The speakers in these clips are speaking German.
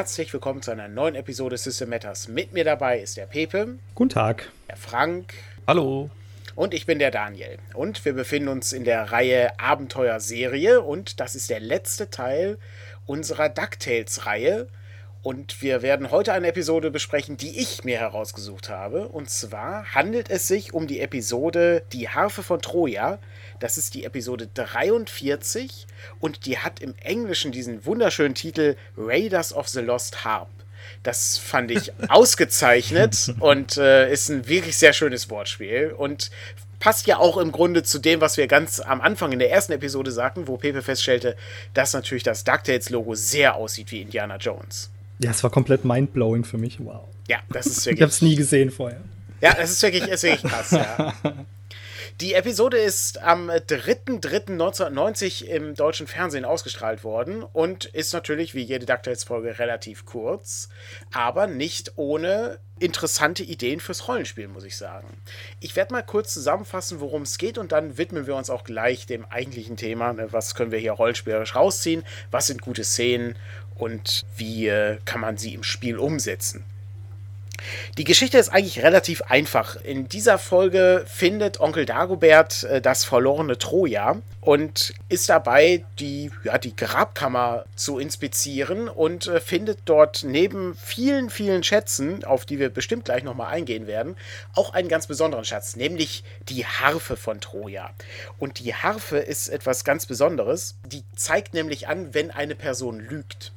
Herzlich willkommen zu einer neuen Episode System Matters. Mit mir dabei ist der Pepe. Guten Tag. Der Frank. Hallo. Und ich bin der Daniel. Und wir befinden uns in der Reihe Abenteuerserie und das ist der letzte Teil unserer DuckTales-Reihe. Und wir werden heute eine Episode besprechen, die ich mir herausgesucht habe. Und zwar handelt es sich um die Episode Die Harfe von Troja. Das ist die Episode 43 und die hat im Englischen diesen wunderschönen Titel Raiders of the Lost Harp. Das fand ich ausgezeichnet und äh, ist ein wirklich sehr schönes Wortspiel und passt ja auch im Grunde zu dem, was wir ganz am Anfang in der ersten Episode sagten, wo Pepe feststellte, dass natürlich das DuckTales-Logo sehr aussieht wie Indiana Jones. Ja, es war komplett mindblowing für mich. Wow. Ja, das ist wirklich. ich habe es nie gesehen vorher. Ja, das ist wirklich, ist wirklich krass, ja. Die Episode ist am 3.3.1990 im deutschen Fernsehen ausgestrahlt worden und ist natürlich wie jede DuckTales-Folge relativ kurz, aber nicht ohne interessante Ideen fürs Rollenspiel, muss ich sagen. Ich werde mal kurz zusammenfassen, worum es geht und dann widmen wir uns auch gleich dem eigentlichen Thema. Ne, was können wir hier rollenspielerisch rausziehen? Was sind gute Szenen? Und wie äh, kann man sie im Spiel umsetzen? Die Geschichte ist eigentlich relativ einfach. In dieser Folge findet Onkel Dagobert äh, das verlorene Troja und ist dabei, die, ja, die Grabkammer zu inspizieren und äh, findet dort neben vielen, vielen Schätzen, auf die wir bestimmt gleich nochmal eingehen werden, auch einen ganz besonderen Schatz, nämlich die Harfe von Troja. Und die Harfe ist etwas ganz Besonderes. Die zeigt nämlich an, wenn eine Person lügt.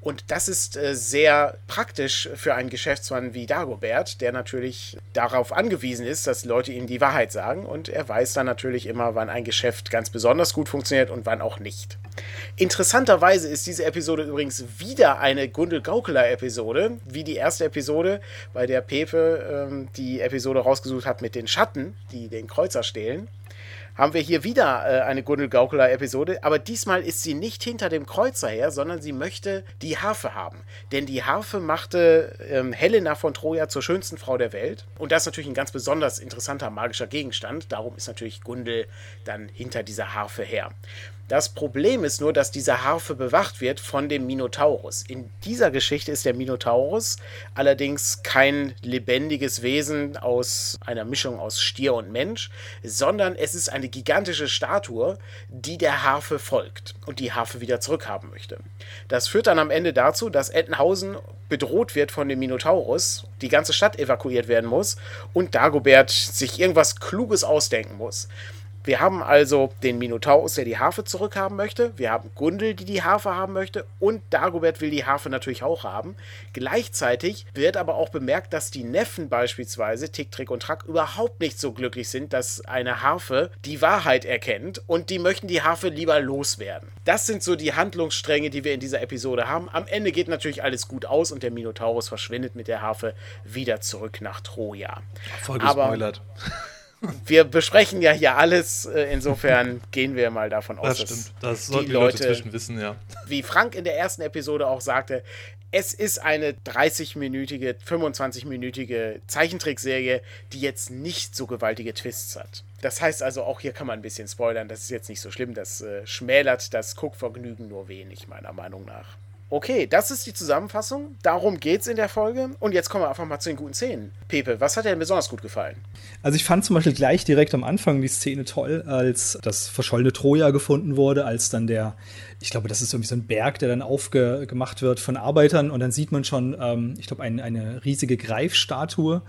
Und das ist äh, sehr praktisch für einen Geschäftsmann wie Dagobert, der natürlich darauf angewiesen ist, dass Leute ihm die Wahrheit sagen. Und er weiß dann natürlich immer, wann ein Geschäft ganz besonders gut funktioniert und wann auch nicht. Interessanterweise ist diese Episode übrigens wieder eine Gundel Gaukeler-Episode, wie die erste Episode, bei der Pepe ähm, die Episode rausgesucht hat mit den Schatten, die den Kreuzer stehlen haben wir hier wieder äh, eine Gundel Gaukeler-Episode, aber diesmal ist sie nicht hinter dem Kreuzer her, sondern sie möchte die Harfe haben. Denn die Harfe machte ähm, Helena von Troja zur schönsten Frau der Welt. Und das ist natürlich ein ganz besonders interessanter magischer Gegenstand. Darum ist natürlich Gundel dann hinter dieser Harfe her. Das Problem ist nur, dass diese Harfe bewacht wird von dem Minotaurus. In dieser Geschichte ist der Minotaurus allerdings kein lebendiges Wesen aus einer Mischung aus Stier und Mensch, sondern es ist eine gigantische Statue, die der Harfe folgt und die Harfe wieder zurückhaben möchte. Das führt dann am Ende dazu, dass Ettenhausen bedroht wird von dem Minotaurus, die ganze Stadt evakuiert werden muss und Dagobert sich irgendwas Kluges ausdenken muss. Wir haben also den Minotaurus, der die Harfe zurückhaben möchte. Wir haben Gundel, die die Harfe haben möchte. Und Dagobert will die Harfe natürlich auch haben. Gleichzeitig wird aber auch bemerkt, dass die Neffen beispielsweise, Tick, Trick und Track, überhaupt nicht so glücklich sind, dass eine Harfe die Wahrheit erkennt. Und die möchten die Harfe lieber loswerden. Das sind so die Handlungsstränge, die wir in dieser Episode haben. Am Ende geht natürlich alles gut aus und der Minotaurus verschwindet mit der Harfe wieder zurück nach Troja. Voll gespoilert. Aber wir besprechen ja hier alles, äh, insofern gehen wir mal davon aus, das dass stimmt. Das die sollten die Leute, Leute zwischen wissen, ja. wie Frank in der ersten Episode auch sagte, es ist eine 30-minütige, 25-minütige Zeichentrickserie, die jetzt nicht so gewaltige Twists hat. Das heißt also, auch hier kann man ein bisschen spoilern, das ist jetzt nicht so schlimm, das äh, schmälert das Guckvergnügen nur wenig, meiner Meinung nach. Okay, das ist die Zusammenfassung. Darum geht's in der Folge. Und jetzt kommen wir einfach mal zu den guten Szenen. Pepe, was hat dir denn besonders gut gefallen? Also ich fand zum Beispiel gleich direkt am Anfang die Szene toll, als das verschollene Troja gefunden wurde, als dann der, ich glaube, das ist irgendwie so ein Berg, der dann aufgemacht wird von Arbeitern und dann sieht man schon, ähm, ich glaube, ein, eine riesige Greifstatue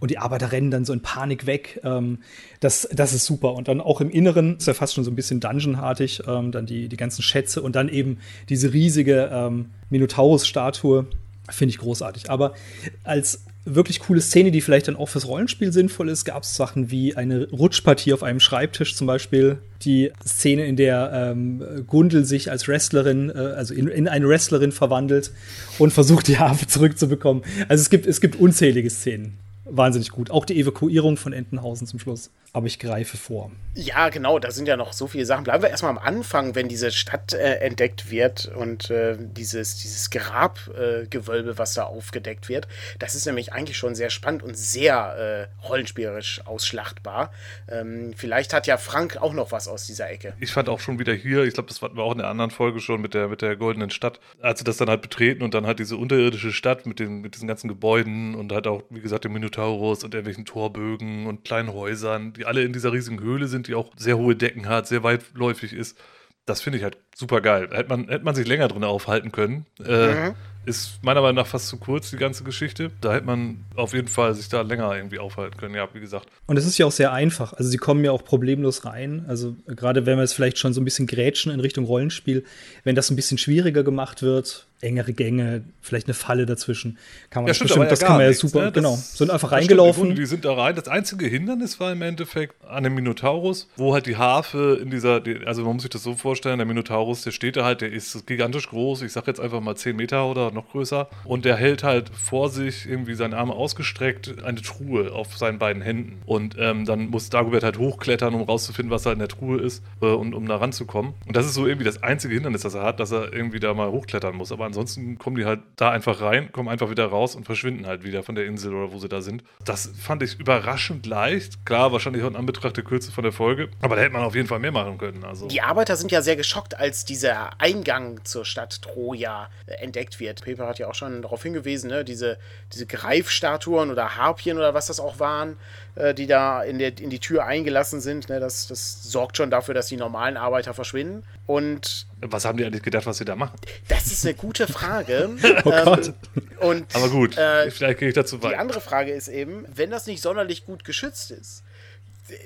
und die Arbeiter rennen dann so in Panik weg. Ähm, das, das ist super. Und dann auch im Inneren ist ja fast schon so ein bisschen Dungeon-artig, ähm, dann die, die ganzen Schätze und dann eben diese riesige ähm, Minotaurus-Statue. Finde ich großartig. Aber als wirklich coole Szene, die vielleicht dann auch fürs Rollenspiel sinnvoll ist, gab es Sachen wie eine Rutschpartie auf einem Schreibtisch zum Beispiel. Die Szene, in der ähm, Gundel sich als Wrestlerin, äh, also in, in, eine Wrestlerin verwandelt und versucht, die Harfe zurückzubekommen. Also es gibt, es gibt unzählige Szenen. Wahnsinnig gut. Auch die Evakuierung von Entenhausen zum Schluss. Aber ich greife vor. Ja, genau, da sind ja noch so viele Sachen. Bleiben wir erstmal am Anfang, wenn diese Stadt äh, entdeckt wird und äh, dieses, dieses Grabgewölbe, äh, was da aufgedeckt wird. Das ist nämlich eigentlich schon sehr spannend und sehr äh, rollenspielerisch ausschlachtbar. Ähm, vielleicht hat ja Frank auch noch was aus dieser Ecke. Ich fand auch schon wieder hier, ich glaube, das hatten wir auch in der anderen Folge schon mit der, mit der goldenen Stadt, als sie das dann halt betreten und dann halt diese unterirdische Stadt mit, den, mit diesen ganzen Gebäuden und halt auch, wie gesagt, dem Minotaurus und irgendwelchen Torbögen und kleinen Häusern, die alle in dieser riesigen Höhle sind, die auch sehr hohe Decken hat, sehr weitläufig ist. Das finde ich halt super geil. Hätte man, hätte man sich länger drin aufhalten können. Äh, mhm. Ist meiner Meinung nach fast zu kurz, die ganze Geschichte. Da hätte man auf jeden Fall sich da länger irgendwie aufhalten können, ja, wie gesagt. Und es ist ja auch sehr einfach. Also sie kommen ja auch problemlos rein. Also gerade wenn wir jetzt vielleicht schon so ein bisschen grätschen in Richtung Rollenspiel, wenn das ein bisschen schwieriger gemacht wird, engere Gänge, vielleicht eine Falle dazwischen. Kann man ja, das stimmt, bestimmt, ja das kann man ja nichts, super, ne? genau. Sind einfach reingelaufen. Stimmt, die sind da rein. Das einzige Hindernis war im Endeffekt an dem Minotaurus, wo halt die Harfe in dieser, also man muss sich das so vorstellen, der Minotaurus, der steht da halt, der ist gigantisch groß, ich sag jetzt einfach mal 10 Meter oder noch größer und der hält halt vor sich irgendwie seine Arme ausgestreckt eine Truhe auf seinen beiden Händen und ähm, dann muss Dagobert halt hochklettern, um rauszufinden, was da in der Truhe ist äh, und um da ranzukommen. Und das ist so irgendwie das einzige Hindernis, das er hat, dass er irgendwie da mal hochklettern muss. Aber ansonsten kommen die halt da einfach rein, kommen einfach wieder raus und verschwinden halt wieder von der Insel oder wo sie da sind. Das fand ich überraschend leicht. Klar, wahrscheinlich auch in Anbetracht der Kürze von der Folge. Aber da hätte man auf jeden Fall mehr machen können. Also. Die Arbeiter sind ja sehr geschockt, als dieser Eingang zur Stadt Troja äh, entdeckt wird. Pepe hat ja auch schon darauf hingewiesen, ne? diese, diese Greifstatuen oder Harpien oder was das auch waren, äh, die da in, der, in die Tür eingelassen sind. Ne? Das, das sorgt schon dafür, dass die normalen Arbeiter verschwinden. Und was haben die eigentlich gedacht, was sie da machen? Das ist eine gute Frage. oh Gott. Ähm, Aber gut, äh, vielleicht gehe ich dazu weiter. Die andere Frage ist eben, wenn das nicht sonderlich gut geschützt ist,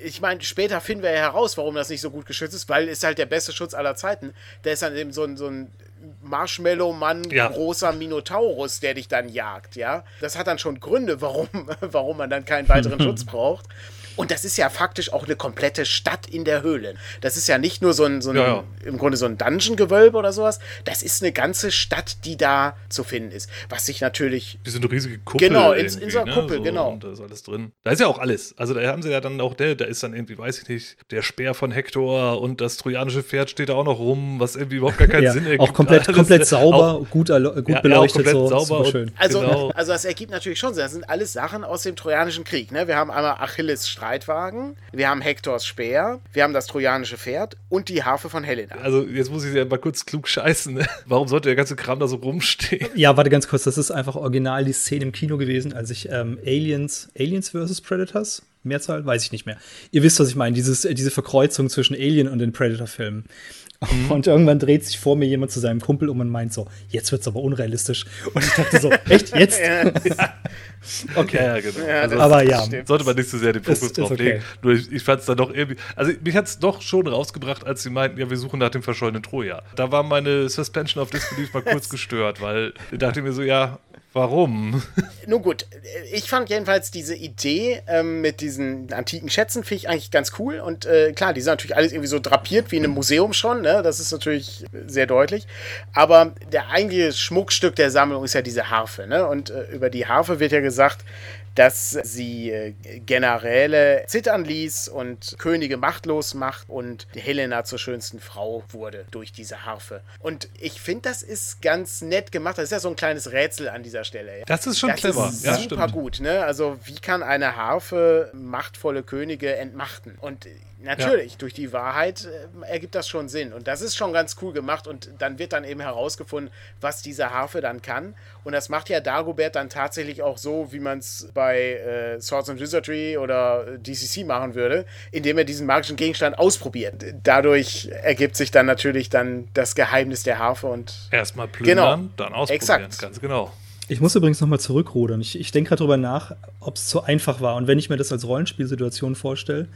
ich meine, später finden wir ja heraus, warum das nicht so gut geschützt ist, weil es halt der beste Schutz aller Zeiten. Der ist dann eben so ein, so ein Marshmallow-Mann, ja. großer Minotaurus, der dich dann jagt, ja. Das hat dann schon Gründe, warum, warum man dann keinen weiteren Schutz braucht. Und das ist ja faktisch auch eine komplette Stadt in der Höhle. Das ist ja nicht nur so ein, so ein ja, ja. im Grunde so ein Dungeon-Gewölbe oder sowas. Das ist eine ganze Stadt, die da zu finden ist. Was sich natürlich. Wie so eine riesige Kuppel. Genau, in, in so einer ne? Kuppel, so, genau. Und da ist alles drin. Da ist ja auch alles. Also da haben sie ja dann auch der, da ist dann irgendwie, weiß ich nicht, der Speer von Hector und das trojanische Pferd steht da auch noch rum, was irgendwie überhaupt gar keinen ja, Sinn ergibt. Auch komplett, komplett sauber, auch, gut, gut beleuchtet. Ja, so, sauber schön. Also, genau. also das ergibt natürlich schon Sinn. Das sind alles Sachen aus dem Trojanischen Krieg. Ne? Wir haben einmal Achilles Streitwagen, wir haben Hektors Speer, wir haben das trojanische Pferd und die Harfe von Helena. Also jetzt muss ich ja mal kurz klug scheißen. Ne? Warum sollte der ganze Kram da so rumstehen? Ja, warte ganz kurz, das ist einfach original die Szene im Kino gewesen, als ich ähm, Aliens, Aliens vs. Predators, Mehrzahl, weiß ich nicht mehr. Ihr wisst, was ich meine, dieses, diese Verkreuzung zwischen Alien und den Predator-Filmen. Mhm. Und irgendwann dreht sich vor mir jemand zu seinem Kumpel um und meint so, jetzt wird's aber unrealistisch. Und ich dachte so, echt, jetzt? okay. Ja, genau. Ja, also, aber ja. Sollte man nicht so sehr den Fokus drauf okay. legen. Nur ich, ich fand es dann doch irgendwie, also mich hat es doch schon rausgebracht, als sie meinten, ja, wir suchen nach dem verschollenen Troja. Da war meine Suspension of Disbelief mal kurz gestört, weil ich dachte mir so, ja, Warum? Nun gut, ich fand jedenfalls diese Idee ähm, mit diesen antiken Schätzen finde ich eigentlich ganz cool. Und äh, klar, die sind natürlich alles irgendwie so drapiert wie in einem Museum schon, ne? Das ist natürlich sehr deutlich. Aber der eigentliche Schmuckstück der Sammlung ist ja diese Harfe, ne? Und äh, über die Harfe wird ja gesagt, dass sie äh, Generäle zittern ließ und Könige machtlos macht und Helena zur schönsten Frau wurde durch diese Harfe. Und ich finde, das ist ganz nett gemacht. Das ist ja so ein kleines Rätsel an dieser Stelle. Das ist schon das clever. Ist ja, super stimmt. gut. Ne? Also wie kann eine Harfe machtvolle Könige entmachten? Und Natürlich, ja. durch die Wahrheit äh, ergibt das schon Sinn. Und das ist schon ganz cool gemacht. Und dann wird dann eben herausgefunden, was diese Harfe dann kann. Und das macht ja Dagobert dann tatsächlich auch so, wie man es bei äh, Swords and Wizardry oder DCC machen würde, indem er diesen magischen Gegenstand ausprobiert. Dadurch ergibt sich dann natürlich dann das Geheimnis der Harfe und. Erstmal plündern, genau. dann ausprobieren. Exakt. Ganz genau. Ich muss übrigens nochmal zurückrudern. Ich, ich denke gerade drüber nach, ob es zu einfach war. Und wenn ich mir das als Rollenspielsituation vorstelle,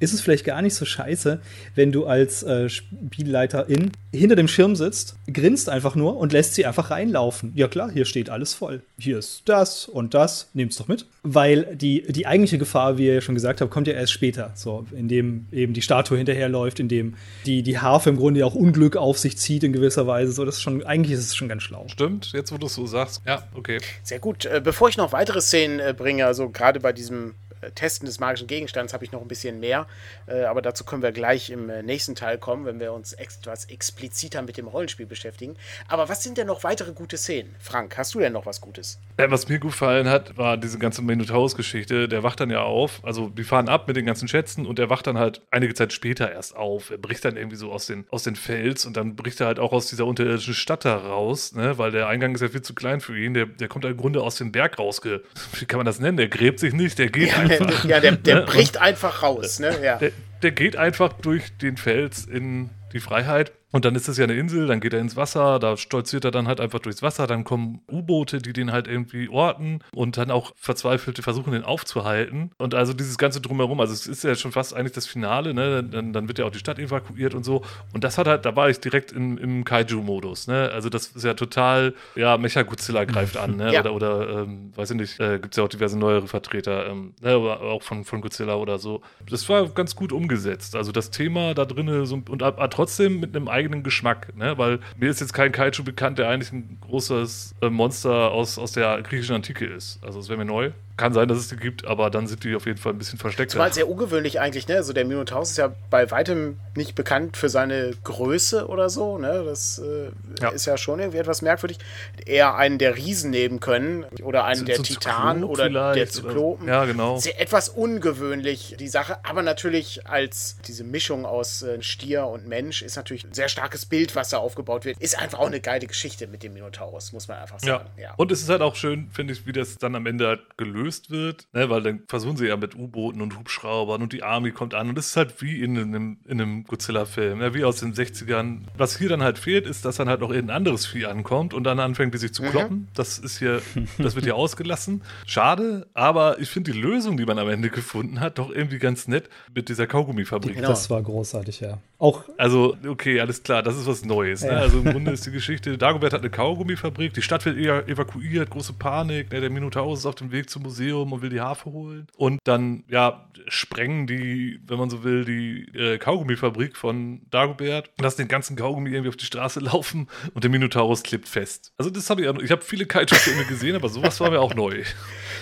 ist es vielleicht gar nicht so scheiße, wenn du als äh, Spielleiterin hinter dem Schirm sitzt, grinst einfach nur und lässt sie einfach reinlaufen. Ja klar, hier steht alles voll. Hier ist das und das, nehmt's doch mit. Weil die, die eigentliche Gefahr, wie ihr ja schon gesagt habt, kommt ja erst später. So, indem eben die Statue hinterherläuft, indem die, die Harfe im Grunde auch Unglück auf sich zieht in gewisser Weise. So, das ist schon, eigentlich ist es schon ganz schlau. Stimmt, jetzt wo du es so sagst. Ja, okay. Sehr gut. Äh, bevor ich noch weitere Szenen äh, bringe, also gerade bei diesem Testen des magischen Gegenstands habe ich noch ein bisschen mehr, äh, aber dazu können wir gleich im äh, nächsten Teil kommen, wenn wir uns etwas expliziter mit dem Rollenspiel beschäftigen. Aber was sind denn noch weitere gute Szenen? Frank, hast du denn noch was Gutes? Ja, was mir gefallen hat, war diese ganze Minotaurus-Geschichte. Der wacht dann ja auf, also die fahren ab mit den ganzen Schätzen und der wacht dann halt einige Zeit später erst auf. Er bricht dann irgendwie so aus den, aus den Fels und dann bricht er halt auch aus dieser unterirdischen Stadt da raus, ne? weil der Eingang ist ja viel zu klein für ihn. Der, der kommt im Grunde aus dem Berg rausge... Wie kann man das nennen? Der gräbt sich nicht, der geht Ja, einfach. Der, ja, der, der Ne? bricht einfach raus. Ne? Ja. Der, der geht einfach durch den Fels in die Freiheit. Und dann ist es ja eine Insel, dann geht er ins Wasser, da stolziert er dann halt einfach durchs Wasser, dann kommen U-Boote, die den halt irgendwie orten und dann auch Verzweifelte versuchen, den aufzuhalten. Und also dieses ganze Drumherum, also es ist ja schon fast eigentlich das Finale, ne? Dann, dann wird ja auch die Stadt evakuiert und so. Und das hat halt, da war ich direkt im, im Kaiju-Modus, ne? Also das ist ja total, ja, Mecha-Godzilla greift an, ne? Ja. Oder, oder ähm, weiß ich nicht, äh, gibt es ja auch diverse neuere Vertreter, ähm, ne? aber auch von, von Godzilla oder so. Das war ganz gut umgesetzt. Also das Thema da drin so, und aber trotzdem mit einem eigenen Geschmack, ne? Weil mir ist jetzt kein Kaiju bekannt, der eigentlich ein großes äh, Monster aus, aus der griechischen Antike ist. Also es wäre mir neu. Kann sein, dass es die gibt, aber dann sind die auf jeden Fall ein bisschen versteckter. Zumal sehr ungewöhnlich eigentlich, ne? Also der Minotaurus ist ja bei weitem nicht bekannt für seine Größe oder so, ne? Das äh, Ja. ist ja schon irgendwie etwas merkwürdig. Eher einen der Riesen nehmen können oder einen So- der so Titanen oder der vielleicht oder- Zyklopen. Ja, genau. Sehr etwas ungewöhnlich, die Sache, aber natürlich als diese Mischung aus äh, Stier und Mensch ist natürlich ein sehr starkes Bild, was da aufgebaut wird. Ist einfach auch eine geile Geschichte mit dem Minotaurus, muss man einfach Ja. sagen. Ja. Und es ist halt auch schön, finde ich, wie das dann am Ende halt gelöst wird, ne? weil dann versuchen sie ja mit U-Booten und Hubschraubern und die Army kommt an und es ist halt wie in einem, in einem Godzilla-Film, ne? wie aus den 60ern. Was hier dann halt fehlt, ist, dass dann halt noch irgendein anderes Vieh ankommt und dann anfängt, die sich zu kloppen. Das ist hier, das wird hier ausgelassen. Schade, aber ich finde die Lösung, die man am Ende gefunden hat, doch irgendwie ganz nett mit dieser Kaugummifabrik. Genau. Das war großartig, ja. Auch Also, okay, alles klar, das ist was Neues. Ne? Ja. Also im Grunde ist die Geschichte, Dagobert hat eine Kaugummifabrik, die Stadt wird eher evakuiert, große Panik, ne? der Minotaurus ist auf dem Weg zum Museum und will die Harfe holen. Und dann, ja, sprengen die, wenn man so will, die äh, Kaugummifabrik von Dagobert, lassen den ganzen Kaugummi irgendwie auf die Straße laufen und der Minotaurus klebt fest. Also das habe ich auch, ich habe viele Kaiju-Filme gesehen, aber sowas war mir auch neu.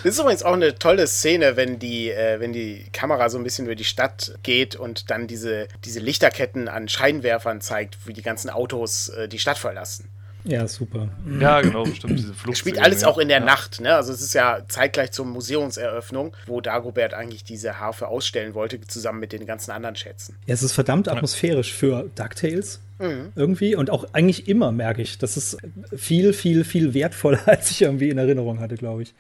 Das ist übrigens auch eine tolle Szene, wenn die, äh, wenn die Kamera so ein bisschen über die Stadt geht und dann diese, diese Lichterketten an Scheinwerfern zeigt, wie die ganzen Autos äh, die Stadt verlassen. Ja super. Ja, genau, stimmt, diese Flucht. Es spielt alles auch in der Nacht, ne? Also es ist ja zeitgleich zur Museumseröffnung, wo Dagobert eigentlich diese Harfe ausstellen wollte, zusammen mit den ganzen anderen Schätzen. Ja, es ist verdammt atmosphärisch für DuckTales. Mhm. Irgendwie und auch eigentlich immer merke ich, das ist viel, viel, viel wertvoller, als ich irgendwie in Erinnerung hatte, glaube ich.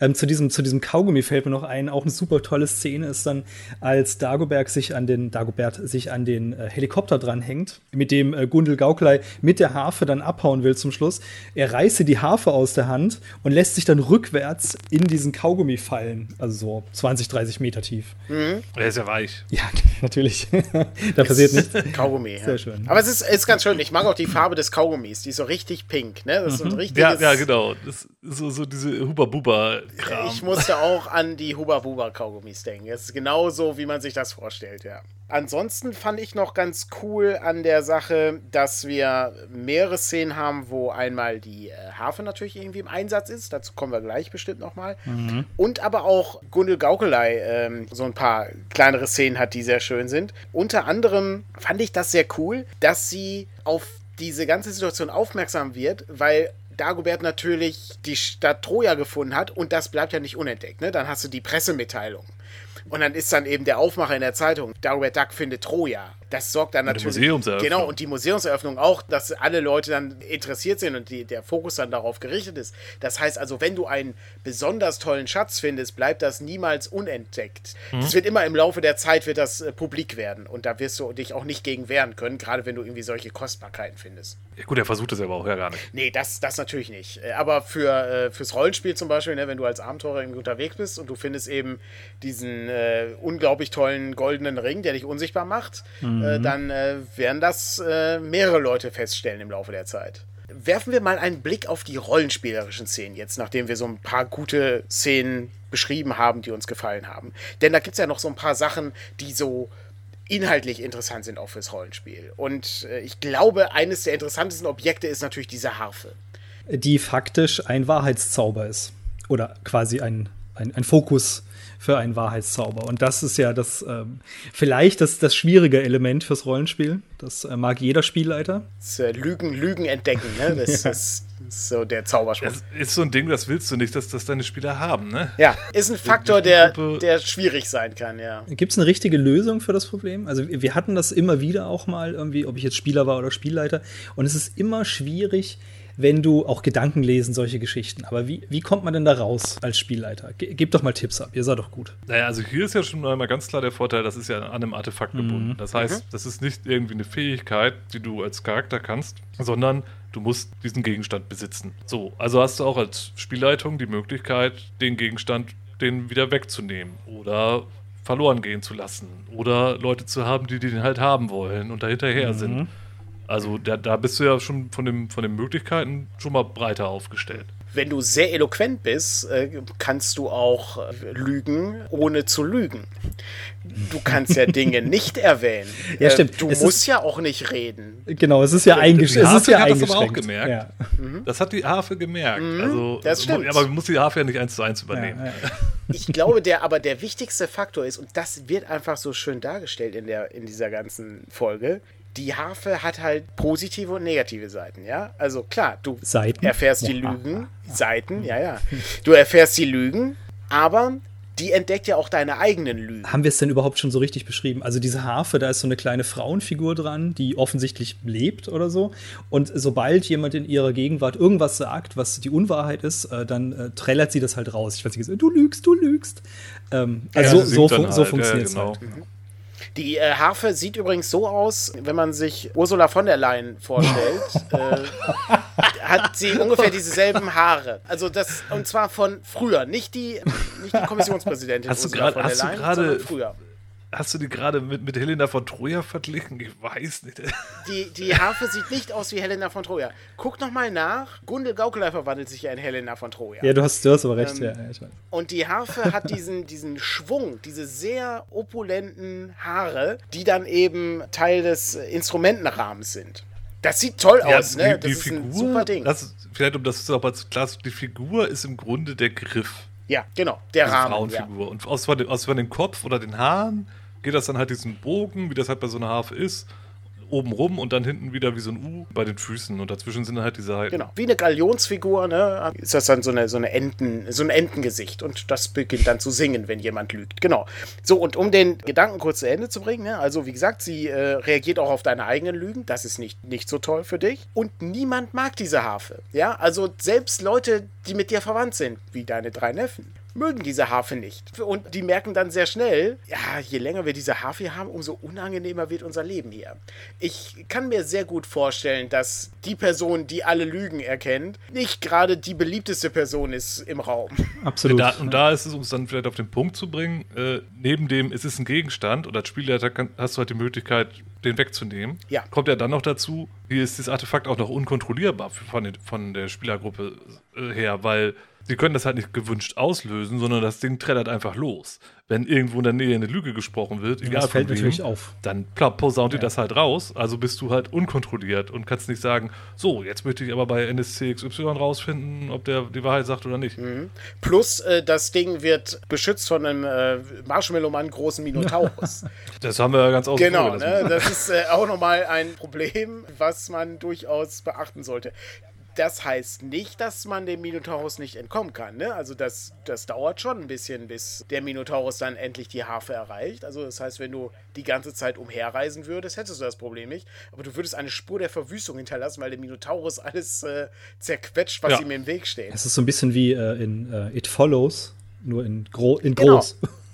Ähm, zu, diesem, zu diesem Kaugummi fällt mir noch ein, auch eine super tolle Szene ist dann, als Dagobert sich an den, Dagobert sich an den äh, Helikopter dranhängt, mit dem äh, Gundel Gauklei mit der Harfe dann abhauen will zum Schluss. Er reiße die Harfe aus der Hand und lässt sich dann rückwärts in diesen Kaugummi fallen, also so 20, 30 Meter tief. Er ist ja weich. Ja, natürlich. da passiert nichts. Kaugummi. Sehr ja. schön. Aber es ist, ist ganz schön. Ich mag auch die Farbe des Kaugummis. Die ist so richtig pink, ne? Das ist so ein richtiges. Ja, ja, genau. Das so, so diese Huba-Buba-Kram. Ich musste auch an die Huba Buba Kaugummis denken. Es ist genau so, wie man sich das vorstellt, ja. Ansonsten fand ich noch ganz cool an der Sache, dass wir mehrere Szenen haben, wo einmal die äh, Harfe natürlich irgendwie im Einsatz ist. Dazu kommen wir gleich bestimmt nochmal. Und aber auch Gundel Gaukelei ähm, so ein paar kleinere Szenen hat, die sehr schön sind. Unter anderem fand ich das sehr cool, dass sie auf diese ganze Situation aufmerksam wird, weil Dagobert natürlich die Stadt Troja gefunden hat und das bleibt ja nicht unentdeckt. Ne? Dann hast du die Pressemitteilung. Und dann ist dann eben der Aufmacher in der Zeitung, Dagobert Duck findet Troja. Das sorgt dann Und die natürlich. Museumseröffnung. Genau, und die Museumseröffnung auch, dass alle Leute dann interessiert sind und die, der Fokus dann darauf gerichtet ist. Das heißt also, wenn du einen besonders tollen Schatz findest, bleibt das niemals unentdeckt. Mhm. Das wird immer im Laufe der Zeit wird das äh, publik werden und da wirst du dich auch nicht gegen wehren können, gerade wenn du irgendwie solche Kostbarkeiten findest. Ja, gut, er versucht das aber auch ja gar nicht. Nee, das, das natürlich nicht. Äh, Aber für, äh, fürs Rollenspiel zum Beispiel, ne, wenn du als Abenteurer irgendwie unterwegs bist und du findest eben diesen äh, unglaublich tollen goldenen Ring, der dich unsichtbar macht, äh, dann äh, werden das äh, mehrere Leute feststellen im Laufe der Zeit. Werfen wir mal einen Blick auf die rollenspielerischen Szenen jetzt, nachdem wir so ein paar gute Szenen beschrieben haben, die uns gefallen haben. Denn da gibt es ja noch so ein paar Sachen, die so inhaltlich interessant sind auch fürs Rollenspiel. Und ich glaube, eines der interessantesten Objekte ist natürlich diese Harfe. Die faktisch ein Wahrheitszauber ist. Oder quasi ein, ein, ein Fokus für einen Wahrheitszauber. Und das ist ja das ähm, vielleicht das, das schwierige Element fürs Rollenspiel. Das äh, mag jeder Spielleiter. Das, äh, Lügen, Lügen entdecken, ne? Das ist, ist so der Zauberspruch. Das ist so ein Ding, das willst du nicht, dass das deine Spieler haben, ne? Ja, ist ein Faktor, der, der schwierig sein kann, ja. Gibt es eine richtige Lösung für das Problem? Also wir hatten das immer wieder auch mal irgendwie, ob ich jetzt Spieler war oder Spielleiter. Und es ist immer schwierig, wenn du auch Gedanken lesen, solche Geschichten. Aber wie, wie kommt man denn da raus als Spielleiter? Ge gebt doch mal Tipps ab, ihr seid doch gut. Naja, also hier ist ja schon einmal ganz klar der Vorteil, das ist ja an einem Artefakt gebunden. Das heißt, Mhm. das ist nicht irgendwie eine Fähigkeit, die du als Charakter kannst, sondern du musst diesen Gegenstand besitzen. So, also hast du auch als Spielleitung die Möglichkeit, den Gegenstand den wieder wegzunehmen oder verloren gehen zu lassen oder Leute zu haben, die den halt haben wollen und da hinterher sind. Also da, da bist du ja schon von, dem, von den Möglichkeiten schon mal breiter aufgestellt. Wenn du sehr eloquent bist, äh, kannst du auch äh, lügen, ohne zu lügen. Du kannst ja Dinge nicht erwähnen. Ja, Äh, stimmt. Du Es musst ist- ja auch nicht reden. Genau, es ist ja eingeschränkt. Es ist Harfe ja hat das aber auch eingeschränkt. gemerkt. Ja. Das hat die Harfe gemerkt. also, Mhm. das stimmt. Aber man muss die Harfe ja nicht eins zu eins übernehmen. Ja, ja. Ich glaube, der aber der wichtigste Faktor ist, und das wird einfach so schön dargestellt in, der, in dieser ganzen Folge, die Harfe hat halt positive und negative Seiten, ja? Also klar, du Seiten? erfährst die Ja. Lügen, Seiten, ja, ja. Du erfährst die Lügen, aber die entdeckt ja auch deine eigenen Lügen. Haben wir es denn überhaupt schon so richtig beschrieben? Also diese Harfe, da ist so eine kleine Frauenfigur dran, die offensichtlich lebt oder so. Und sobald jemand in ihrer Gegenwart irgendwas sagt, was die Unwahrheit ist, äh, dann äh, trällert sie das halt raus. Ich weiß nicht, du lügst, du lügst. Ähm, also Ja, sie so, so, so halt, funktioniert es ja, genau. halt. Die äh, Harfe sieht übrigens so aus, wenn man sich Ursula von der Leyen vorstellt, äh, hat sie ungefähr dieselben Haare. Also das, und zwar von früher, nicht die, nicht die Kommissionspräsidentin Hast Ursula grad- von der Leyen, sondern früher. Hast du die gerade mit, mit Helena von Troja verglichen? Ich weiß nicht. Die, die Harfe sieht nicht aus wie Helena von Troja. Guck noch mal nach. Gundel Gaukelei verwandelt sich ja in Helena von Troja. Ja, du hast, du hast aber recht. Ähm, ja, ja, ich weiß. Und die Harfe hat diesen, diesen Schwung, diese sehr opulenten Haare, die dann eben Teil des Instrumentenrahmens sind. Das sieht toll aus, ne? Das ist ein super Ding. Das, vielleicht um das nochmal zu klar die Figur ist im Grunde der Griff. ja, genau. Der Rahmen. Ja. Frauenfigur. Und aus von, dem, aus von dem Kopf oder den Haaren geht das dann halt diesen Bogen, wie das halt bei so einer Harfe ist, oben rum und dann hinten wieder wie so ein U bei den Füßen. Und dazwischen sind halt die Seiten. Genau. Wie eine Galionsfigur, ne? Ist das dann so eine, so eine Enten, so ein Entengesicht und das beginnt dann zu singen, wenn jemand lügt. Genau. So, und um den Gedanken kurz zu Ende zu bringen, ne? also wie gesagt, sie äh, reagiert auch auf deine eigenen Lügen. Das ist nicht, nicht so toll für dich. Und niemand mag diese Harfe. Ja, also selbst Leute, die mit dir verwandt sind, wie deine drei Neffen. Mögen diese Harfe nicht. Und die merken dann sehr schnell, ja, je länger wir diese Harfe hier haben, umso unangenehmer wird unser Leben hier. Ich kann mir sehr gut vorstellen, dass die Person, die alle Lügen erkennt, nicht gerade die beliebteste Person ist im Raum. Absolut. Da, und da ist es, um es dann vielleicht auf den Punkt zu bringen, äh, neben dem, es ist ein Gegenstand und als Spielleiter kann, hast du halt die Möglichkeit, den wegzunehmen. Ja. Kommt ja dann noch dazu, hier ist das Artefakt auch noch unkontrollierbar von, den, von der Spielergruppe äh, her, weil sie können das halt nicht gewünscht auslösen, sondern das Ding trällert einfach los. Wenn irgendwo in der Nähe eine Lüge gesprochen wird, egal das fällt von wem, natürlich auf. dann posaunt ihr das halt raus. Also bist du halt unkontrolliert und kannst nicht sagen, so, jetzt möchte ich aber bei NSC XY rausfinden, ob der die Wahrheit sagt oder nicht. Plus, äh, das Ding wird beschützt von einem äh, Marshmallow-Mann großen Minotaurus. Das haben wir ja ganz vor genau, ne? das ist äh, auch nochmal ein Problem, was man durchaus beachten sollte. Das heißt nicht, dass man dem Minotaurus nicht entkommen kann. Ne? Also das, das dauert schon ein bisschen, bis der Minotaurus dann endlich die Harfe erreicht. Also das heißt, wenn du die ganze Zeit umherreisen würdest, hättest du das Problem nicht. Aber du würdest eine Spur der Verwüstung hinterlassen, weil der Minotaurus alles äh, zerquetscht, was Ja. ihm im Weg steht. Es ist so ein bisschen wie äh, in äh, It Follows, nur in, gro in Genau.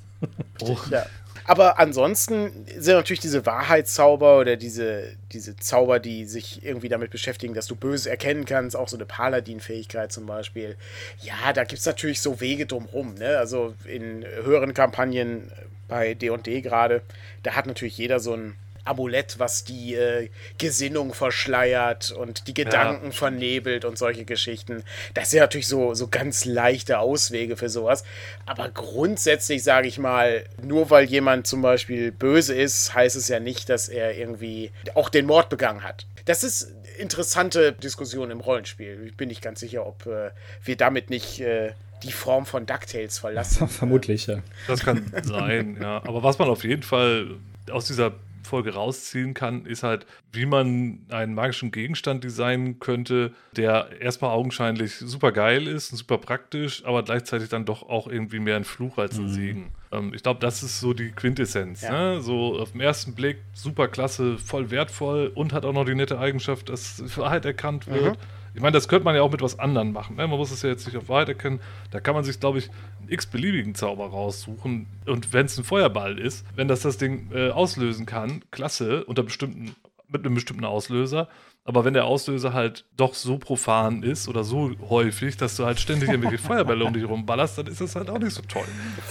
groß. Ja. Aber ansonsten sind natürlich diese Wahrheitszauber oder diese, diese Zauber, die sich irgendwie damit beschäftigen, dass du Böses erkennen kannst, auch so eine Paladin-Fähigkeit zum Beispiel. Ja, da gibt es natürlich so Wege drumherum. Ne? Also in höheren Kampagnen bei D&D gerade, da hat natürlich jeder so ein Amulett, was die äh, Gesinnung verschleiert und die Gedanken ja. vernebelt und solche Geschichten. Das sind natürlich so, so ganz leichte Auswege für sowas. Aber grundsätzlich sage ich mal, nur weil jemand zum Beispiel böse ist, heißt es ja nicht, dass er irgendwie auch den Mord begangen hat. Das ist interessante Diskussion im Rollenspiel. Ich bin nicht ganz sicher, ob äh, wir damit nicht äh, die Form von DuckTales verlassen. Vermutlich, ja. Das kann sein, ja. Aber was man auf jeden Fall aus dieser Folge rausziehen kann, ist halt, wie man einen magischen Gegenstand designen könnte, der erstmal augenscheinlich super geil ist und super praktisch, aber gleichzeitig dann doch auch irgendwie mehr ein Fluch als ein mhm. Segen. Ähm, ich glaube, das ist so die Quintessenz. Ja. Ne? So auf den ersten Blick super klasse, voll wertvoll und hat auch noch die nette Eigenschaft, dass Wahrheit erkannt wird. Mhm ich meine, das könnte man ja auch mit was anderem machen. Ne? Man muss es ja jetzt nicht auf Wahrheit erkennen. Da kann man sich, glaube ich, einen x-beliebigen Zauber raussuchen. Und wenn es ein Feuerball ist, wenn das das Ding äh, auslösen kann, klasse, unter bestimmten, mit einem bestimmten Auslöser, aber wenn der Auslöser halt doch so profan ist oder so häufig, dass du halt ständig irgendwelche Feuerbälle um dich rumballerst, dann ist das halt auch nicht so toll.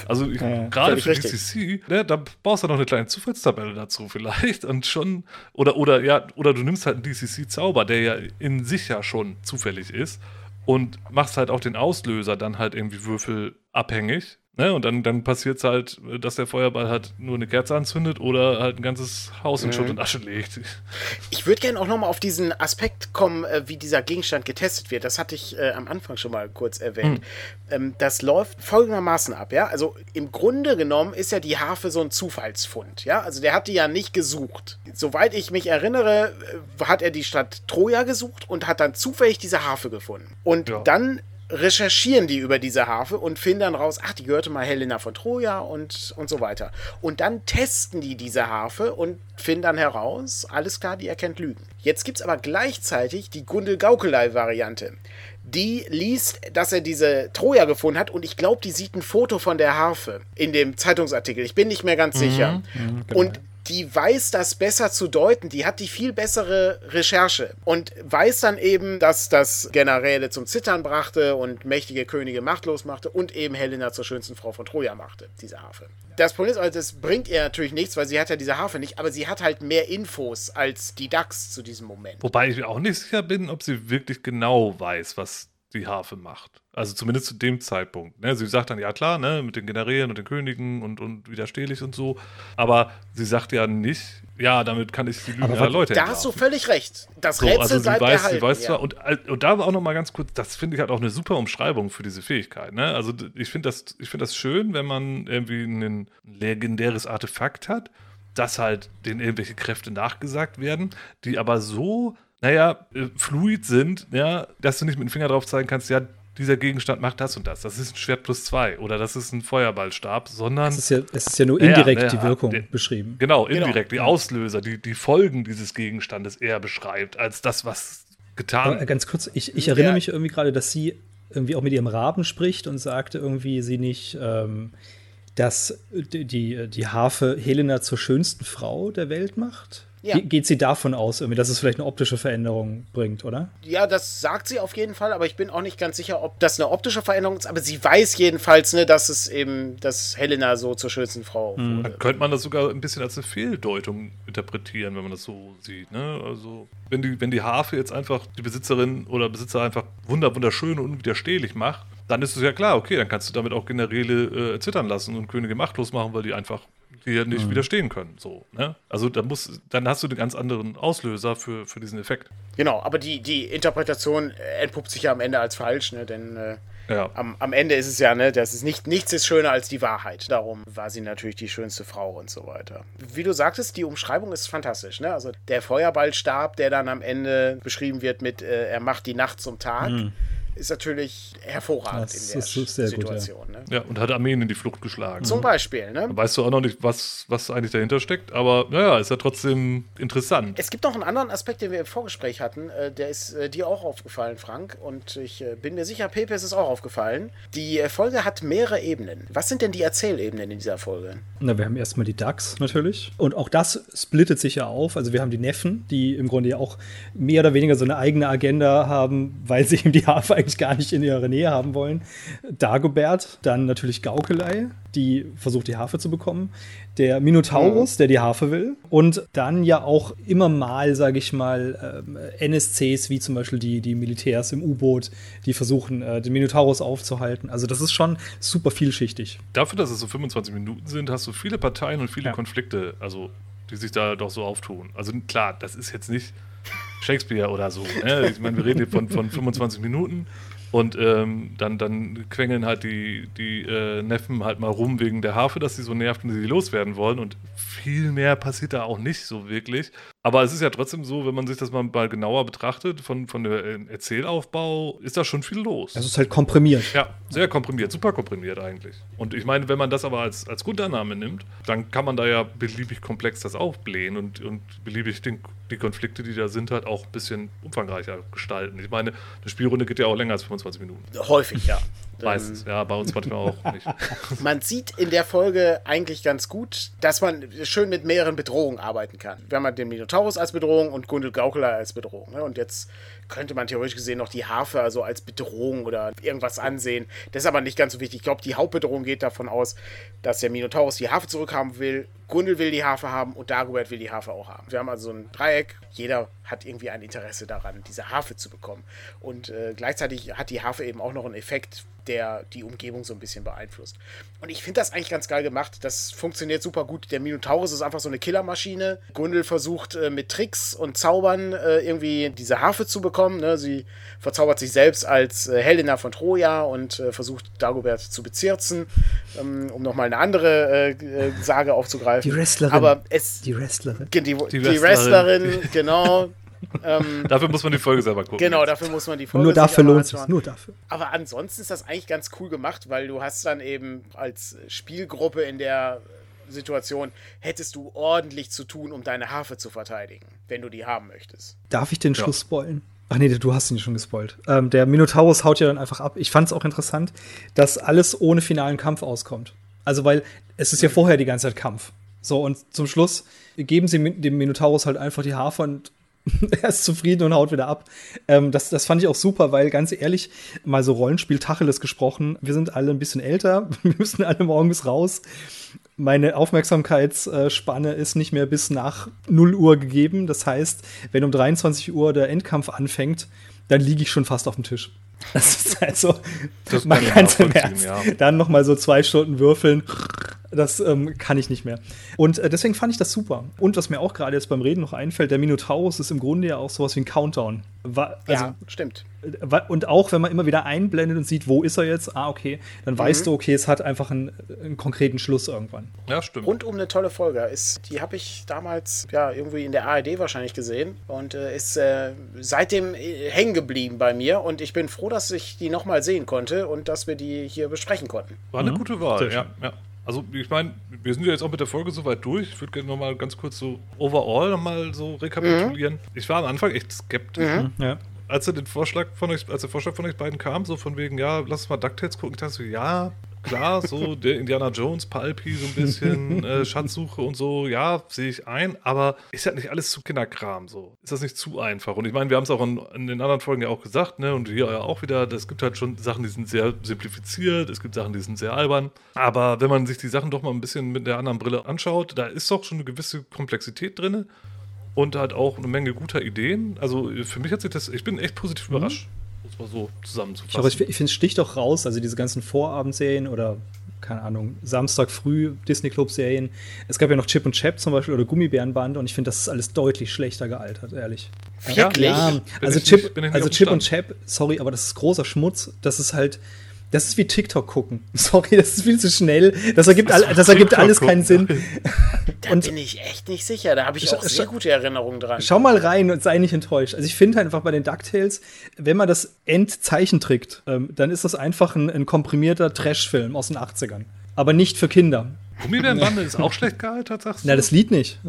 Also ja, gerade für DCC, ne, da brauchst du noch eine kleine Zufallstabelle dazu vielleicht und schon oder oder ja oder du nimmst halt einen DCC Zauber, der ja in sich ja schon zufällig ist und machst halt auch den Auslöser dann halt irgendwie würfelabhängig Ne? Und dann, dann passiert es halt, dass der Feuerball halt nur eine Kerze anzündet oder halt ein ganzes Haus in mhm. Schutt und Asche legt. Ich würde gerne auch nochmal auf diesen Aspekt kommen, äh, wie dieser Gegenstand getestet wird. Das hatte ich äh, am Anfang schon mal kurz erwähnt. Mhm. Ähm, das läuft folgendermaßen ab, ja. Also im Grunde genommen ist ja die Harfe so ein Zufallsfund, ja. Also der hat die ja nicht gesucht. Soweit ich mich erinnere, äh, hat er die Stadt Troja gesucht und hat dann zufällig diese Harfe gefunden. Und ja. dann recherchieren die über diese Harfe und finden dann raus, ach, die gehörte mal Helena von Troja und, und so weiter. Und dann testen die diese Harfe und finden dann heraus, alles klar, die erkennt Lügen. Jetzt gibt es aber gleichzeitig die Gundel-Gaukelei-Variante. Die liest, dass er diese Troja gefunden hat und ich glaube, die sieht ein Foto von der Harfe in dem Zeitungsartikel. Ich bin nicht mehr ganz mhm, sicher. Mhm, genau. Und die weiß das besser zu deuten, die hat die viel bessere Recherche und weiß dann eben, dass das Generäle zum Zittern brachte und mächtige Könige machtlos machte und eben Helena zur schönsten Frau von Troja machte, diese Harfe. Das Problem ist, also das bringt ihr natürlich nichts, weil sie hat ja diese Harfe nicht, aber sie hat halt mehr Infos als die DAX zu diesem Moment. Wobei ich mir auch nicht sicher bin, ob sie wirklich genau weiß, was die Harfe macht. Also zumindest zu dem Zeitpunkt. Ne? Sie sagt dann, ja klar, ne, mit den Generälen und den Königen und, und widerstehlich und so. Aber sie sagt ja nicht, ja, damit kann ich die Lügen aller Leute Da hast du völlig recht. Das so, Rätsel also bleibt weiß, erhalten, sie weiß ja. zwar, und, und da war auch noch mal ganz kurz, das finde ich halt auch eine super Umschreibung für diese Fähigkeit. Ne? Also ich finde das, find das schön, wenn man irgendwie ein legendäres Artefakt hat, dass halt denen irgendwelche Kräfte nachgesagt werden, die aber so naja, äh, fluid sind, ja, dass du nicht mit dem Finger drauf zeigen kannst, ja, dieser Gegenstand macht das und das. Das ist ein Schwert plus zwei oder das ist ein Feuerballstab, sondern. Es ist ja, es ist ja nur indirekt ja, ja, die Wirkung der, beschrieben. Genau, genau. indirekt, genau. die Auslöser, die, die Folgen dieses Gegenstandes eher beschreibt, als das, was getan wird. Ganz kurz, ich, ich erinnere mich irgendwie gerade, dass sie irgendwie auch mit ihrem Raben spricht und sagte irgendwie, sie nicht. Ähm, dass die, die Harfe Helena zur schönsten Frau der Welt macht? Ja. Geht sie davon aus, irgendwie, dass es vielleicht eine optische Veränderung bringt, oder? Ja, das sagt sie auf jeden Fall, aber ich bin auch nicht ganz sicher, ob das eine optische Veränderung ist. Aber sie weiß jedenfalls, ne, dass es eben, dass Helena so zur schönsten Frau mhm. wurde. Dann könnte man das sogar ein bisschen als eine Fehldeutung interpretieren, wenn man das so sieht. Ne? Also, wenn die, wenn die Harfe jetzt einfach die Besitzerin oder Besitzer einfach wunder, wunderschön und unwiderstehlich macht, dann ist es ja klar, okay, dann kannst du damit auch Generäle äh, zittern lassen und Könige machtlos machen, weil die einfach die ja nicht mhm. widerstehen können. So, ne? Also da muss, dann hast du einen ganz anderen Auslöser für, für diesen Effekt. Genau, aber die, die Interpretation entpuppt sich ja am Ende als falsch, ne? Denn äh, ja. am, am Ende ist es ja, ne, das ist nicht, nichts ist schöner als die Wahrheit. Darum war sie natürlich die schönste Frau und so weiter. Wie du sagtest, die Umschreibung ist fantastisch, ne? Also der Feuerballstab, der dann am Ende beschrieben wird mit, äh, er macht die Nacht zum Tag. Mhm ist natürlich hervorragend Das in der ist- ist sehr gut, Situation. ne? Ja, und hat Armeen in die Flucht geschlagen. Zum Beispiel, ne? Weißt du auch noch nicht, was, was eigentlich dahinter steckt, aber naja, ist ja trotzdem interessant. Es gibt noch einen anderen Aspekt, den wir im Vorgespräch hatten, äh, der ist äh, dir auch aufgefallen, Frank. Und ich äh, bin mir sicher, Pepe ist es auch aufgefallen. Die Folge hat mehrere Ebenen. Was sind denn die Erzählebenen in dieser Folge? Na, wir haben erstmal die Ducks natürlich. Und auch das splittet sich ja auf. Also wir haben die Neffen, die im Grunde ja auch mehr oder weniger so eine eigene Agenda haben, weil sie eben die Harfe eigentlich gar nicht in ihrer Nähe haben wollen. Dagobert, dann natürlich Gaukelei, die versucht die Harfe zu bekommen. Der Minotaurus, der die Harfe will. Und dann ja auch immer mal, sage ich mal, ähm, NSCs, wie zum Beispiel die, die Militärs im U-Boot, die versuchen, äh, den Minotaurus aufzuhalten. Also das ist schon super vielschichtig. Dafür, dass es so 25 Minuten sind, hast du viele Parteien und viele Ja. Konflikte, also die sich da doch so auftun. Also klar, das ist jetzt nicht Shakespeare oder so. Ne? Ich meine, wir reden hier von, von 25 Minuten und ähm, dann, dann quengeln halt die, die äh, Neffen halt mal rum wegen der Harfe, dass sie so nervt und sie loswerden wollen und viel mehr passiert da auch nicht so wirklich. Aber es ist ja trotzdem so, wenn man sich das mal, mal genauer betrachtet, von, von der äh, Erzählaufbau, ist da schon viel los. Es ist halt komprimiert. Ja, sehr komprimiert, super komprimiert eigentlich. Und ich meine, wenn man das aber als, als Grundannahme nimmt, dann kann man da ja beliebig komplex das aufblähen und, und beliebig den, die Konflikte, die da sind, halt auch ein bisschen umfangreicher gestalten. Ich meine, eine Spielrunde geht ja auch länger als 25 Minuten. Häufig, ja. Meistens, ja, bei uns manchmal auch nicht. Man sieht in der Folge eigentlich ganz gut, dass man schön mit mehreren Bedrohungen arbeiten kann. Wir haben halt den Minotaurus als Bedrohung und Gundel Gaukeler als Bedrohung. Ne? Und jetzt könnte man theoretisch gesehen noch die Harfe also als Bedrohung oder irgendwas ansehen. Das ist aber nicht ganz so wichtig. Ich glaube, die Hauptbedrohung geht davon aus, dass der Minotaurus die Harfe zurückhaben will, Gundel will die Harfe haben und Dagobert will die Harfe auch haben. Wir haben also so ein Dreieck. Jeder hat irgendwie ein Interesse daran, diese Harfe zu bekommen. Und äh, gleichzeitig hat die Harfe eben auch noch einen Effekt, der die Umgebung so ein bisschen beeinflusst. Und ich finde das eigentlich ganz geil gemacht. Das funktioniert super gut. Der Minotaurus ist einfach so eine Killermaschine. Gundel versucht äh, mit Tricks und Zaubern äh, irgendwie diese Harfe zu bekommen. Ne? Sie verzaubert sich selbst als äh, Helena von Troja und äh, versucht Dagobert zu bezirzen, ähm, um nochmal eine andere äh, äh, Sage aufzugreifen. Die Wrestlerin. Aber es. Die Wrestlerin. Die, die, Die Wrestlerin. Wrestlerin. genau. ähm, Dafür muss man die Folge selber gucken. genau, dafür muss man die Folge nur dafür lohnt es. Nur dafür. Aber ansonsten ist das eigentlich ganz cool gemacht, weil du hast dann eben als Spielgruppe in der Situation, hättest du ordentlich zu tun, um deine Harfe zu verteidigen, wenn du die haben möchtest. Darf ich den Schluss spoilen? Ach nee, du hast ihn schon gespoilt. Ähm, der Minotaurus haut ja dann einfach ab. Ich fand es auch interessant, dass alles ohne finalen Kampf auskommt. Also, weil es ist ja vorher die ganze Zeit Kampf. So, und zum Schluss geben sie dem Minotaurus halt einfach die Harfe und er ist zufrieden und haut wieder ab. Ähm, das, das fand ich auch super, weil ganz ehrlich, mal so Rollenspiel Tacheles gesprochen, wir sind alle ein bisschen älter, wir müssen alle morgens raus. Meine Aufmerksamkeitsspanne ist nicht mehr bis nach 0 Uhr gegeben. Das heißt, wenn um 23 Uhr der Endkampf anfängt, dann liege ich schon fast auf dem Tisch. Das ist also Das mal kann ich ganz im Ernst. ja. Dann noch mal so zwei Stunden würfeln. Das ähm, kann ich nicht mehr. Und äh, deswegen fand ich das super. Und was mir auch gerade jetzt beim Reden noch einfällt, der Minotaurus ist im Grunde ja auch sowas wie ein Countdown. Wa also, ja, stimmt. Äh, und auch wenn man immer wieder einblendet und sieht, wo ist er jetzt, ah, okay, dann weißt du, okay, es hat einfach einen, einen konkreten Schluss irgendwann. Ja, stimmt. Rundum eine tolle Folge. Ist, die habe ich damals ja irgendwie in der ARD wahrscheinlich gesehen und äh, ist äh, seitdem äh, hängen geblieben bei mir. Und ich bin froh, dass ich die nochmal sehen konnte und dass wir die hier besprechen konnten. War eine gute Wahl, ja, ja. Also ich meine, wir sind ja jetzt auch mit der Folge so weit durch. Ich würde gerne nochmal ganz kurz so overall nochmal so rekapitulieren. Ich war am Anfang echt skeptisch. Ja. Als er den Vorschlag von euch, als der Vorschlag von euch beiden kam, so von wegen, ja, lass uns mal DuckTales gucken, ich dachte so, ja, klar, so der Indiana Jones, Palpi, so ein bisschen äh, Schatzsuche und so, ja, sehe ich ein, aber ist ja nicht alles zu Kinderkram so. Ist das nicht zu einfach? Und ich meine, wir haben es auch in, in den anderen Folgen ja auch gesagt, ne, und hier ja auch wieder, es gibt halt schon Sachen, die sind sehr simplifiziert, es gibt Sachen, die sind sehr albern, aber wenn man sich die Sachen doch mal ein bisschen mit der anderen Brille anschaut, da ist doch schon eine gewisse Komplexität drin und halt auch eine Menge guter Ideen. Also für mich hat sich das, ich bin echt positiv überrascht, muss man so zusammenzufassen. Aber ich, ich finde, es sticht doch raus, also diese ganzen Vorabendserien oder, keine Ahnung, Samstag früh Disney Club-Serien. Es gab ja noch Chip und Chap zum Beispiel oder Gummibärenband und ich finde, das ist alles deutlich schlechter gealtert, ehrlich. Wirklich? Ja, also Chip, nicht- also Chip und. Chap, sorry, aber das ist großer Schmutz. Das ist halt, Das ist wie TikTok gucken. Sorry, das ist viel zu schnell. Das ergibt, all, das ergibt alles keinen Sinn. Da bin ich echt nicht sicher. Da habe ich auch sehr gute Erinnerungen dran. Schau mal rein und sei nicht enttäuscht. Also ich finde halt einfach bei den DuckTales, wenn man das Endzeichen ähm, dann ist das einfach ein, ein komprimierter Trash-Film aus den 80ern. Aber nicht für Kinder. Gummibärenbande ist auch schlecht gealtert, sagst du? Na, das Lied nicht.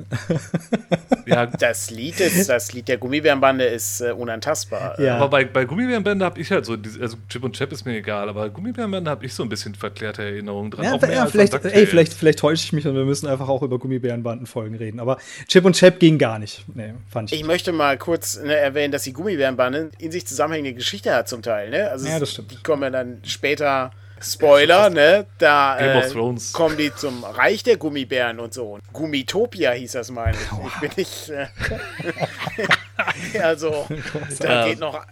ja, das Lied ist, das Lied der Gummibärenbande ist äh, unantastbar. Ja. Aber bei, bei Gummibärenbande habe ich halt so, also Chip und Chap ist mir egal, aber Gummibärenbande habe ich so ein bisschen verklärte Erinnerungen dran. Ja, ja vielleicht, ey, vielleicht, vielleicht täusche ich mich und wir müssen einfach auch über Gummibärenbanden-Folgen reden. Aber Chip und Chap ging gar nicht. Nee, fand ich. Ich möchte mal kurz ne, erwähnen, dass die Gummibärenbande in sich zusammenhängende Geschichte hat zum Teil. Ne? Also ja, das stimmt. Die kommen ja dann später Spoiler, ne? Da äh, kommen die zum Reich der Gummibären und so. Gummitopia hieß das, meine ich. Ich bin nicht. Äh, also, da ja, geht noch.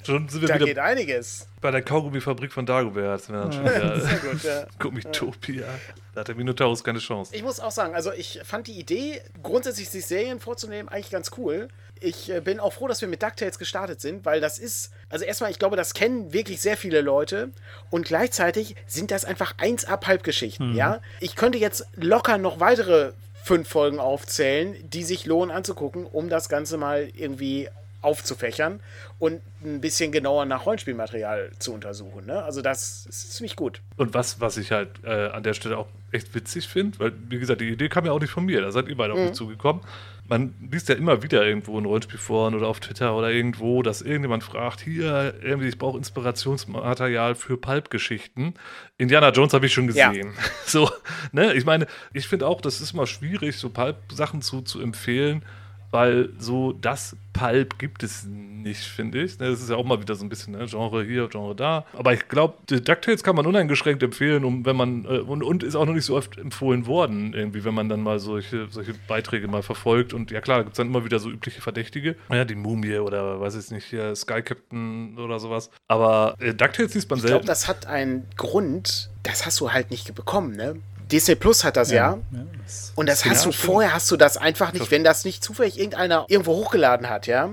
da geht einiges. Bei der Kaugummifabrik von Dagobert. Ja, Sehr gut, ja. Gummitopia. Da hat der Minotaurus keine Chance. Ich muss auch sagen, also ich fand die Idee, grundsätzlich sich Serien vorzunehmen, eigentlich ganz cool ich äh, bin auch froh, dass wir mit DuckTales gestartet sind, weil das ist, also erstmal, ich glaube, das kennen wirklich sehr viele Leute und gleichzeitig sind das einfach 1 Halbgeschichten, mhm. ja. Ich könnte jetzt locker noch weitere fünf Folgen aufzählen, die sich lohnen anzugucken, um das Ganze mal irgendwie aufzufächern und ein bisschen genauer nach Rollenspielmaterial zu untersuchen. Ne? Also das ist ziemlich gut. Und was, was ich halt äh, an der Stelle auch echt witzig finde, weil, wie gesagt, die Idee kam ja auch nicht von mir, da seid ihr beide mhm. auf mich zugekommen man liest ja immer wieder irgendwo in Rollenspielforen oder auf Twitter oder irgendwo, dass irgendjemand fragt, hier, irgendwie, ich brauche Inspirationsmaterial für Pulp-Geschichten. Indiana Jones habe ich schon gesehen. Ja. So, ne? Ich meine, ich finde auch, das ist mal schwierig, so Pulp-Sachen zu, zu empfehlen, weil so das Pulp gibt es nicht, finde ich. Das ist ja auch mal wieder so ein bisschen ne? Genre hier, Genre da. Aber ich glaube, DuckTales kann man uneingeschränkt empfehlen, um, wenn man, äh, und, und ist auch noch nicht so oft empfohlen worden, irgendwie, wenn man dann mal solche, solche Beiträge mal verfolgt. Und ja klar, da gibt es dann immer wieder so übliche Verdächtige. Ja, die Mumie oder weiß ich nicht, hier Sky Captain oder sowas. Aber äh, DuckTales liest man selten. Ich glaube, das hat einen Grund, das hast du halt nicht bekommen, ne? Disney Plus hat das ja. ja. Das und das hast du vorher, hast du das einfach nicht, wenn das nicht zufällig irgendeiner irgendwo hochgeladen hat, ja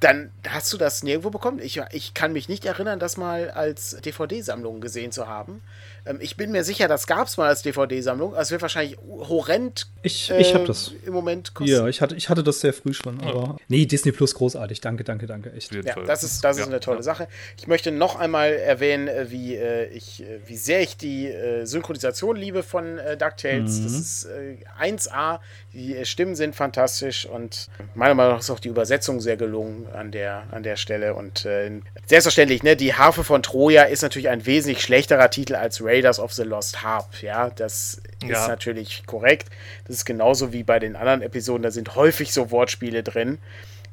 dann hast du das nirgendwo bekommen. Ich, ich kann mich nicht erinnern, das mal als DVD-Sammlung gesehen zu haben. Ähm, ich bin mir sicher, das gab es mal als DVD-Sammlung. Also es wird wahrscheinlich horrend ich, ich äh, das. im Moment kosten. Ja, ich hatte, ich hatte das sehr früh schon. Aber ja. Nee, Disney Plus großartig. Danke, danke, danke. Echt. Ja, das ist, das ist ja, eine tolle ja. Sache. Ich möchte noch einmal erwähnen, äh, wie, äh, ich, wie sehr ich die Synchronisation liebe von DuckTales. Mhm. Das ist 1A. Die Stimmen sind fantastisch und meiner Meinung nach ist auch die Übersetzung sehr gelungen an der, an der Stelle. Und äh, selbstverständlich, ne, die Harfe von Troja ist natürlich ein wesentlich schlechterer Titel als Raiders of the Lost Harp. Ja, das ja. ist natürlich korrekt. Das ist genauso wie bei den anderen Episoden. Da sind häufig so Wortspiele drin.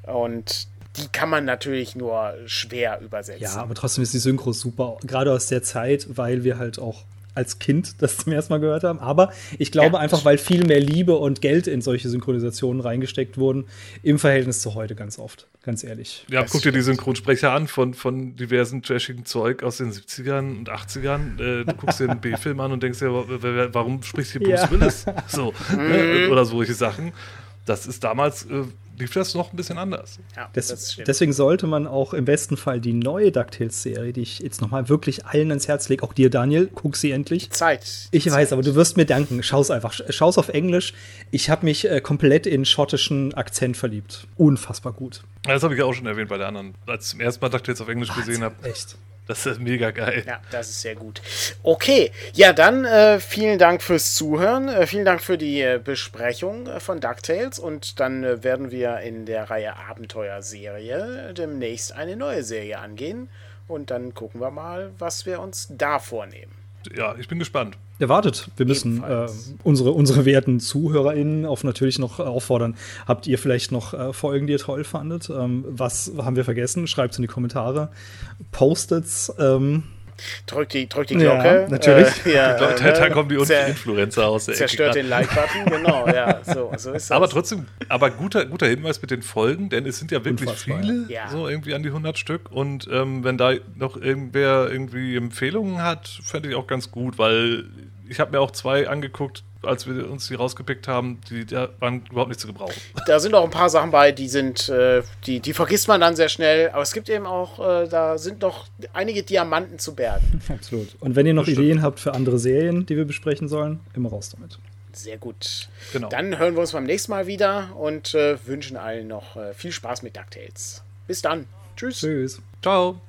Und die kann man natürlich nur schwer übersetzen. Ja, aber trotzdem ist die Synchro super, gerade aus der Zeit, weil wir halt auch als Kind das zum ersten Mal gehört haben. Aber ich glaube ja. einfach, weil viel mehr Liebe und Geld in solche Synchronisationen reingesteckt wurden, im Verhältnis zu heute ganz oft, ganz ehrlich. Ja, das guck dir die Synchronsprecher an von, von diversen trashigen Zeug aus den 70ern und 80ern. Äh, du guckst dir einen B-Film an und denkst dir, warum spricht hier Bruce ja. Willis? So, ne? oder solche Sachen. Das ist damals äh, lief das noch ein bisschen anders. Ja, Des, deswegen sollte man auch im besten Fall die neue DuckTales-Serie, die ich jetzt nochmal wirklich allen ans Herz lege, auch dir, Daniel, guck sie endlich. Zeit. Ich Zeit. weiß, aber du wirst mir danken. Schau's einfach. Schau's auf Englisch. Ich habe mich äh, komplett in schottischen Akzent verliebt. Unfassbar gut. Das habe ich ja auch schon erwähnt bei der anderen. Als ich zum ersten Mal DuckTales auf Englisch gesehen habe. Echt? Das ist mega geil. Ja, das ist sehr gut. Okay, ja, dann äh, vielen Dank fürs Zuhören. Äh, vielen Dank für die äh, Besprechung äh, von DuckTales. Und dann äh, werden wir in der Reihe Abenteuerserie demnächst eine neue Serie angehen. Und dann gucken wir mal, was wir uns da vornehmen. Ja, ich bin gespannt. Ja, wartet. Wir müssen äh, unsere, unsere werten ZuhörerInnen auf natürlich noch auffordern. Habt ihr vielleicht noch äh, Folgen, die ihr toll fandet? Ähm, was haben wir vergessen? Schreibt es in die Kommentare. Postet's. Ähm, Drückt die, drück die Glocke. Ja, natürlich. Äh, ja, äh, da kommen die Influencer aus der Zerstört Ecke. den Like-Button, genau, ja, so, so ist das. Aber trotzdem, aber guter, guter Hinweis mit den Folgen, denn es sind ja wirklich Unfassbar. viele, ja. so irgendwie an die 100 Stück. Und ähm, wenn da noch irgendwer irgendwie Empfehlungen hat, fände ich auch ganz gut, weil ich habe mir auch zwei angeguckt, als wir uns die rausgepickt haben, die, die waren überhaupt nicht zu gebrauchen. Da sind auch ein paar Sachen bei, die sind, äh, die, die vergisst man dann sehr schnell. Aber es gibt eben auch, äh, da sind noch einige Diamanten zu bergen. Absolut. Und wenn ihr noch Ideen habt für andere Serien, die wir besprechen sollen, immer raus damit. Sehr gut. Genau. Dann hören wir uns beim nächsten Mal wieder und äh, wünschen allen noch äh, viel Spaß mit DuckTales. Bis dann. Tschüss. Tschüss. Ciao.